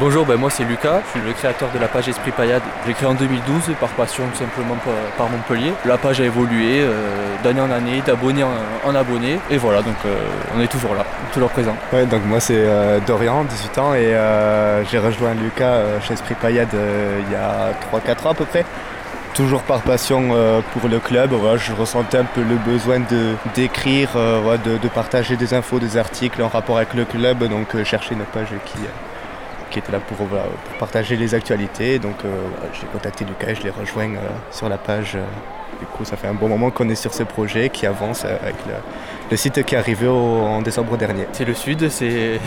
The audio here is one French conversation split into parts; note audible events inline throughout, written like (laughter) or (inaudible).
Bonjour, ben moi c'est Lucas, je suis le créateur de la page Esprit Payade. J'ai créé en 2012 par passion tout simplement par, Montpellier. La page a évolué euh, d'année en année, d'abonné en, abonné. Et voilà, donc euh, on est toujours là, toujours présent. Ouais, donc moi c'est euh, Dorian, 18 ans, et j'ai rejoint Lucas chez Esprit Payade il y a 3-4 ans à peu près toujours par passion pour le club. je ressentais un peu le besoin de d'écrire, de, partager des infos, des articles en rapport avec le club, donc chercher une page qui, qui était là pour, partager les actualités. Donc euh, j'ai contacté Lucas, je l'ai rejoint euh, sur la page. Euh, du coup, ça fait un bon moment qu'on est sur ce projet qui avance avec le, le site qui est arrivé en décembre dernier. C'est le sud, (laughs) c'est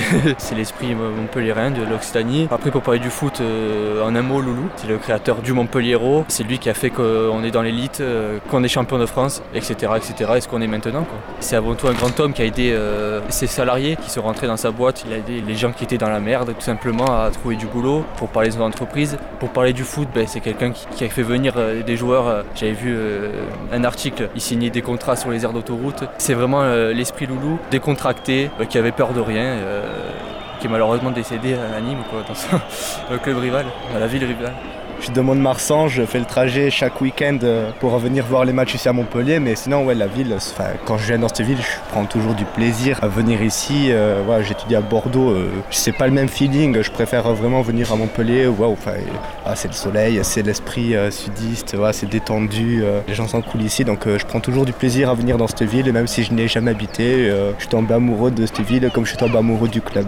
l'esprit montpelliérain de l'Occitanie. Après, pour parler du foot, euh, en un mot, Loulou, c'est le créateur du Montpellier-Hérault. C'est lui qui a fait qu'on est dans l'élite, euh, qu'on est champion de France, etc. etc. et ce qu'on est maintenant. C'est avant tout un grand homme qui a aidé euh, ses salariés qui sont rentrés dans sa boîte. Il a aidé les gens qui étaient dans la merde, tout simplement, à trouver du boulot. Pour parler de son entreprise, pour parler du foot, ben, c'est quelqu'un qui, a fait venir des joueurs. J'avais vu un article, il signait des contrats sur les aires d'autoroute. C'est vraiment euh, l'esprit loulou, décontracté, euh, qui avait peur de rien, euh, qui est malheureusement décédé à Nîmes, dans le (laughs) club rival, la ville rivale. Je suis de Mont-de-Marsan, je fais le trajet chaque week-end euh, pour revenir voir les matchs ici à Montpellier. Mais sinon, ouais, la ville, quand je viens dans cette ville, je prends toujours du plaisir à venir ici. Euh, j'étudie à Bordeaux, euh, c'est pas le même feeling. Je préfère vraiment venir à Montpellier. Ah, c'est le soleil, c'est l'esprit sudiste, c'est détendu. les gens sont cool ici, donc je prends toujours du plaisir à venir dans cette ville. Et même si je n'ai jamais habité, je suis tombé amoureux de cette ville comme je suis tombé amoureux du club.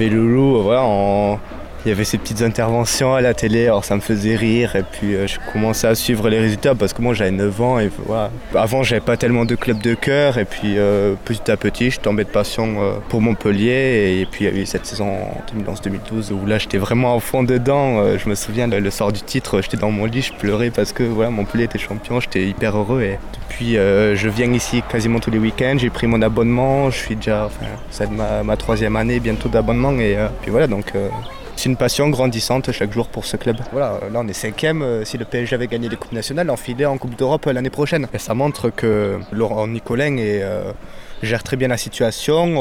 Loulou, voilà, en il y avait ces petites interventions à la télé, alors ça me faisait rire et puis euh, je commençais à suivre les résultats parce que moi j'avais 9 ans et voilà. Avant j'avais pas tellement de clubs de cœur et puis euh, petit à petit je tombais de passion euh, pour Montpellier et, puis il y a eu cette saison en 2011-2012 où là j'étais vraiment au fond dedans. je me souviens le, soir du titre, j'étais dans mon lit, je pleurais parce que voilà Montpellier était champion, j'étais hyper heureux et depuis je viens ici quasiment tous les week-ends, j'ai pris mon abonnement, je suis déjà, c'est ma, ma, troisième année bientôt d'abonnement et puis voilà donc c'est une passion grandissante chaque jour pour ce club. Voilà, là on est cinquième. Euh, si le PSG avait gagné les coupes nationales, enfilé en Coupe d'Europe l'année prochaine. Et ça montre que Laurent Nicolin euh, gère très bien la situation.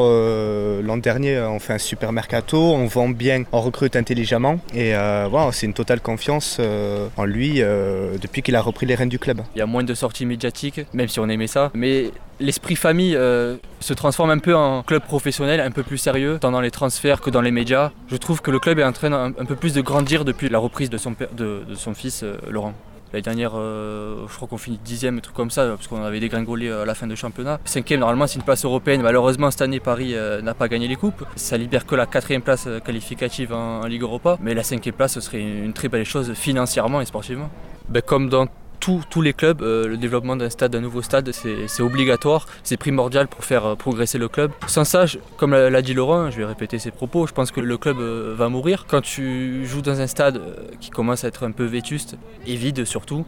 L'an dernier, on fait un super mercato, on vend bien, on recrute intelligemment. Et voilà, c'est une totale confiance en lui depuis qu'il a repris les rênes du club. Il y a moins de sorties médiatiques, même si on aimait ça. Mais l'esprit famille euh, se transforme un peu en club professionnel, un peu plus sérieux, tant dans les transferts que dans les médias. Je trouve que le club est en train un, peu plus de grandir depuis la reprise de son, de, son fils euh, Laurent. L'année dernière, euh, je crois qu'on finit dixième, un truc comme ça, parce qu'on avait dégringolé à la fin de championnat. Cinquième, normalement, c'est une place européenne. Malheureusement, cette année, Paris n'a pas gagné les coupes. Ça libère que la quatrième place qualificative en, Ligue Europa. Mais la cinquième place, ce serait une très belle chose financièrement et sportivement. Ben, comme dans tous les clubs, euh, le développement d'un stade, d'un nouveau stade, c'est obligatoire, c'est primordial pour faire euh, progresser le club. Sans ça, comme l'a dit Laurent, je vais répéter ses propos, je pense que le club euh, va mourir. Quand tu joues dans un stade qui commence à être un peu vétuste et vide surtout,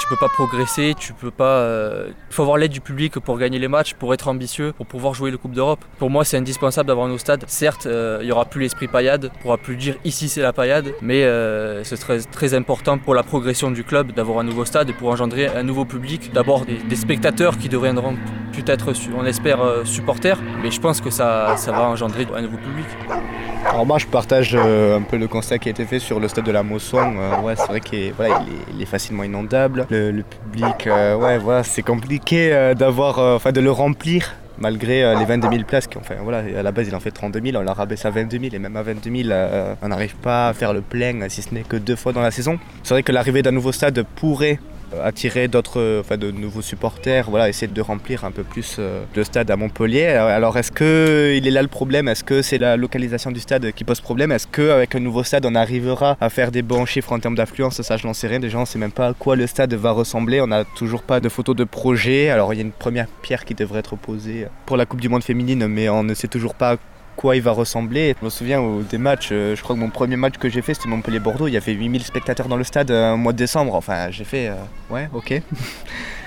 tu peux pas progresser, tu peux pas. Il faut avoir l'aide du public pour gagner les matchs, pour être ambitieux, pour pouvoir jouer le Coupe d'Europe. Pour moi, c'est indispensable d'avoir un stade. Certes, il n'y aura plus l'esprit paillade, on pourra plus dire ici c'est la paillade, mais ce serait très important pour la progression du club d'avoir un nouveau stade pour engendrer un nouveau public. D'abord des, spectateurs qui deviendront peut-être, on espère, euh, supporters, mais je pense que ça, ça va engendrer un nouveau public. Alors moi je partage euh, un peu le constat qui a été fait sur le stade de la Mosson. Euh, ouais, c'est vrai qu'il est, il est, facilement inondable. Le, public, ouais, voilà, c'est compliqué d'avoir, enfin de le remplir malgré les 22 000 places. Enfin, voilà, à la base, il en fait 32 000, on l'a rabaissé à 22 000, et même à 22 000, on n'arrive pas à faire le plein, si ce n'est que deux fois dans la saison. C'est vrai que l'arrivée d'un nouveau stade pourrait attirer d'autres, enfin de nouveaux supporters, voilà, essayer de remplir un peu plus euh, le stade à Montpellier. Alors est-ce que il est là le problème? Est-ce que c'est la localisation du stade qui pose problème? Est-ce qu'avec un nouveau stade on arrivera à faire des bons chiffres en termes d'affluence? Ça je n'en sais rien. Déjà on ne sait même pas à quoi le stade va ressembler. On n'a toujours pas de photos de projet. Alors il y a une première pierre qui devrait être posée pour la Coupe du Monde féminine, mais on ne sait toujours pas quoi il va ressembler. Je me souviens des matchs, euh, je crois que mon premier match que j'ai fait c'était Montpellier-Bordeaux, il y avait 8000 spectateurs dans le stade euh, au mois de décembre. Enfin j'ai fait, euh, ouais ok. (laughs)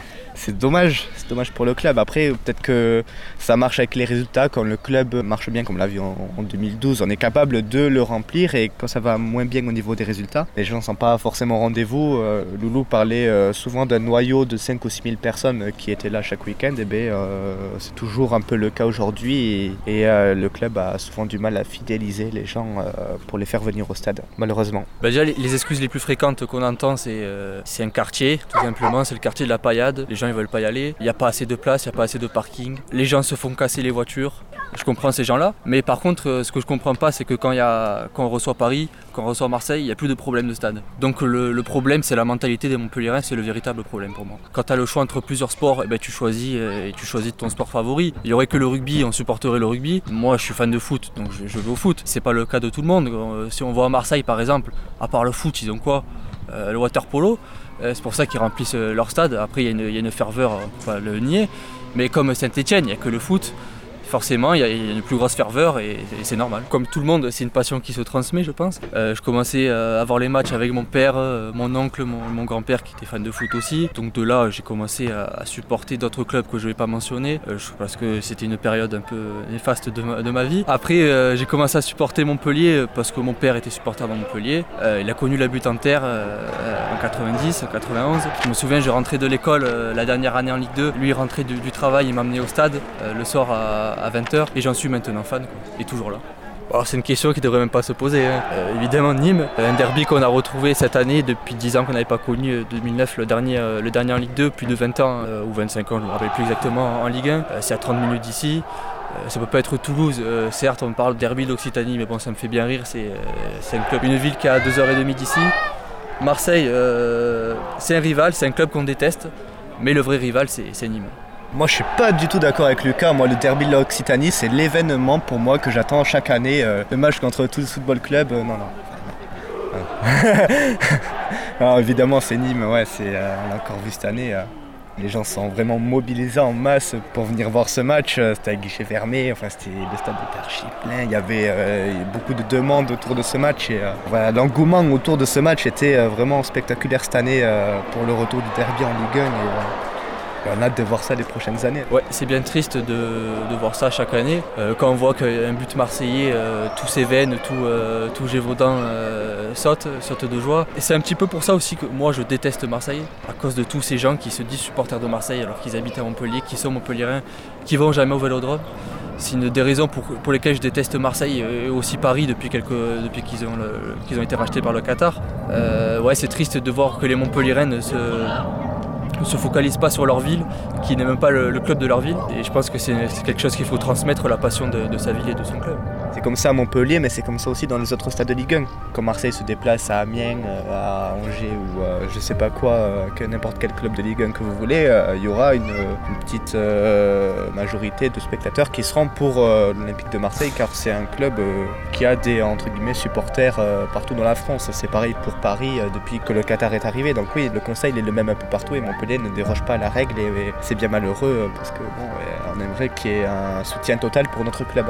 c'est dommage, c'est dommage pour le club. Après, peut-être que ça marche avec les résultats. Quand le club marche bien, comme l'a vu en, 2012, on est capable de le remplir. Et quand ça va moins bien au niveau des résultats, les gens ne sont pas forcément au rendez-vous. Euh, Loulou parlait euh, souvent d'un noyau de 5 ou 6 000 personnes qui étaient là chaque week-end. Et bien, euh, c'est toujours un peu le cas aujourd'hui. Et, le club a souvent du mal à fidéliser les gens pour les faire venir au stade, malheureusement. Bah, déjà, les, excuses les plus fréquentes qu'on entend, c'est c'est un quartier, tout simplement. C'est le quartier de la paillade. Les gens, veulent pas y aller. Il n'y a pas assez de place, il n'y a pas assez de parking. Les gens se font casser les voitures. Je comprends ces gens-là. Mais par contre, euh, ce que je comprends pas, c'est que quand, y a, quand on reçoit Paris, quand on reçoit Marseille, il n'y a plus de problème de stade. Donc le, problème, c'est la mentalité des Montpellierins, c'est le véritable problème pour moi. Quand tu as le choix entre plusieurs sports, eh ben, tu choisis euh, et tu choisis ton sport favori. Il y aurait que le rugby, on supporterait le rugby. Moi, je suis fan de foot, donc je, je vais au foot. C'est pas le cas de tout le monde. Euh, si on voit à Marseille, par exemple, à part le foot, ils ont quoi? Le water polo. C'est pour ça qu'ils remplissent leur stade. Après, il y, a une ferveur, on va le nier. Mais comme Saint-Etienne, il n'y a que le foot forcément, il y, a une plus grosse ferveur et, c'est normal. Comme tout le monde, c'est une passion qui se transmet, je pense. Euh, je commençais à voir les matchs avec mon père, euh, mon oncle, mon, grand-père qui était fan de foot aussi. Donc de là, j'ai commencé à, supporter d'autres clubs que je ne vais pas mentionner euh, parce que c'était une période un peu néfaste de ma, vie. Après, j'ai commencé à supporter Montpellier parce que mon père était supporter de Montpellier. il a connu la butte en terre en 90, 91. Je me souviens, je rentrais de l'école la dernière année en Ligue 2. Lui, il rentrait du, travail, il m'amenait au stade le soir à 20h et j'en suis maintenant fan et toujours là. c'est une question qui ne devrait même pas se poser. Hein. Euh, évidemment, Nîmes, un derby qu'on a retrouvé cette année depuis 10 ans qu'on n'avait pas connu, 2009 euh, le dernier, euh, le dernier en Ligue 2, plus de 20 ans ou 25 ans, je ne me rappelle plus exactement, en Ligue 1. c'est à 30 minutes d'ici. ça peut pas être Toulouse, certes on parle derby d'Occitanie, mais bon ça me fait bien rire, c'est un club, une ville qui a 2h30 d'ici. Marseille, c'est un rival, c'est un club qu'on déteste, mais le vrai rival c'est Nîmes. Moi, je suis pas du tout d'accord avec Lucas. Moi, le derby de l'Occitanie, c'est l'événement pour moi que j'attends chaque année. Euh, le match contre tout le football club, euh, non, non. (laughs) évidemment, c'est Nîmes, ouais, c'est, euh, on l'a encore vu cette année. les gens sont vraiment mobilisés en masse pour venir voir ce match. C'était à guichet fermé, enfin, c'était, le stade était archi plein. Il y avait beaucoup de demandes autour de ce match. Et, voilà, l'engouement autour de ce match était vraiment spectaculaire cette année pour le retour du derby en Ligue 1 on a hâte de voir ça les prochaines années. Ouais, c'est bien triste de, voir ça chaque année. Euh, quand on voit qu'un but marseillais, euh, tous ses veines, tout, euh, tout Gévaudan saute, saute de joie. Et c'est un petit peu pour ça aussi que moi je déteste Marseille, à cause de tous ces gens qui se disent supporters de Marseille alors qu'ils habitent à Montpellier, qui sont montpelliérains, qui vont jamais au vélodrome. C'est une des raisons pour, lesquelles je déteste Marseille et aussi Paris depuis, depuis qu'ils ont, ont été rachetés par le Qatar. ouais, c'est triste de voir que les Montpelliérains se ne se focalisent pas sur leur ville, qui n'est même pas le, club de leur ville. Et je pense que c'est quelque chose qu'il faut transmettre, la passion de, sa ville et de son club. C'est comme ça à Montpellier, mais c'est comme ça aussi dans les autres stades de Ligue 1. Quand Marseille se déplace à Amiens, euh, à Angers ou à je sais pas quoi, euh, que n'importe quel club de Ligue 1 que vous voulez, euh, il y aura une, petite majorité de spectateurs qui seront pour l'Olympique de Marseille, car c'est un club qui a des entre guillemets supporters partout dans la France. C'est pareil pour Paris depuis que le Qatar est arrivé. Donc oui, le conseil est le même un peu partout et Montpellier ne déroge pas à la règle et, c'est bien malheureux parce que bon, on aimerait qu'il y ait un soutien total pour notre club.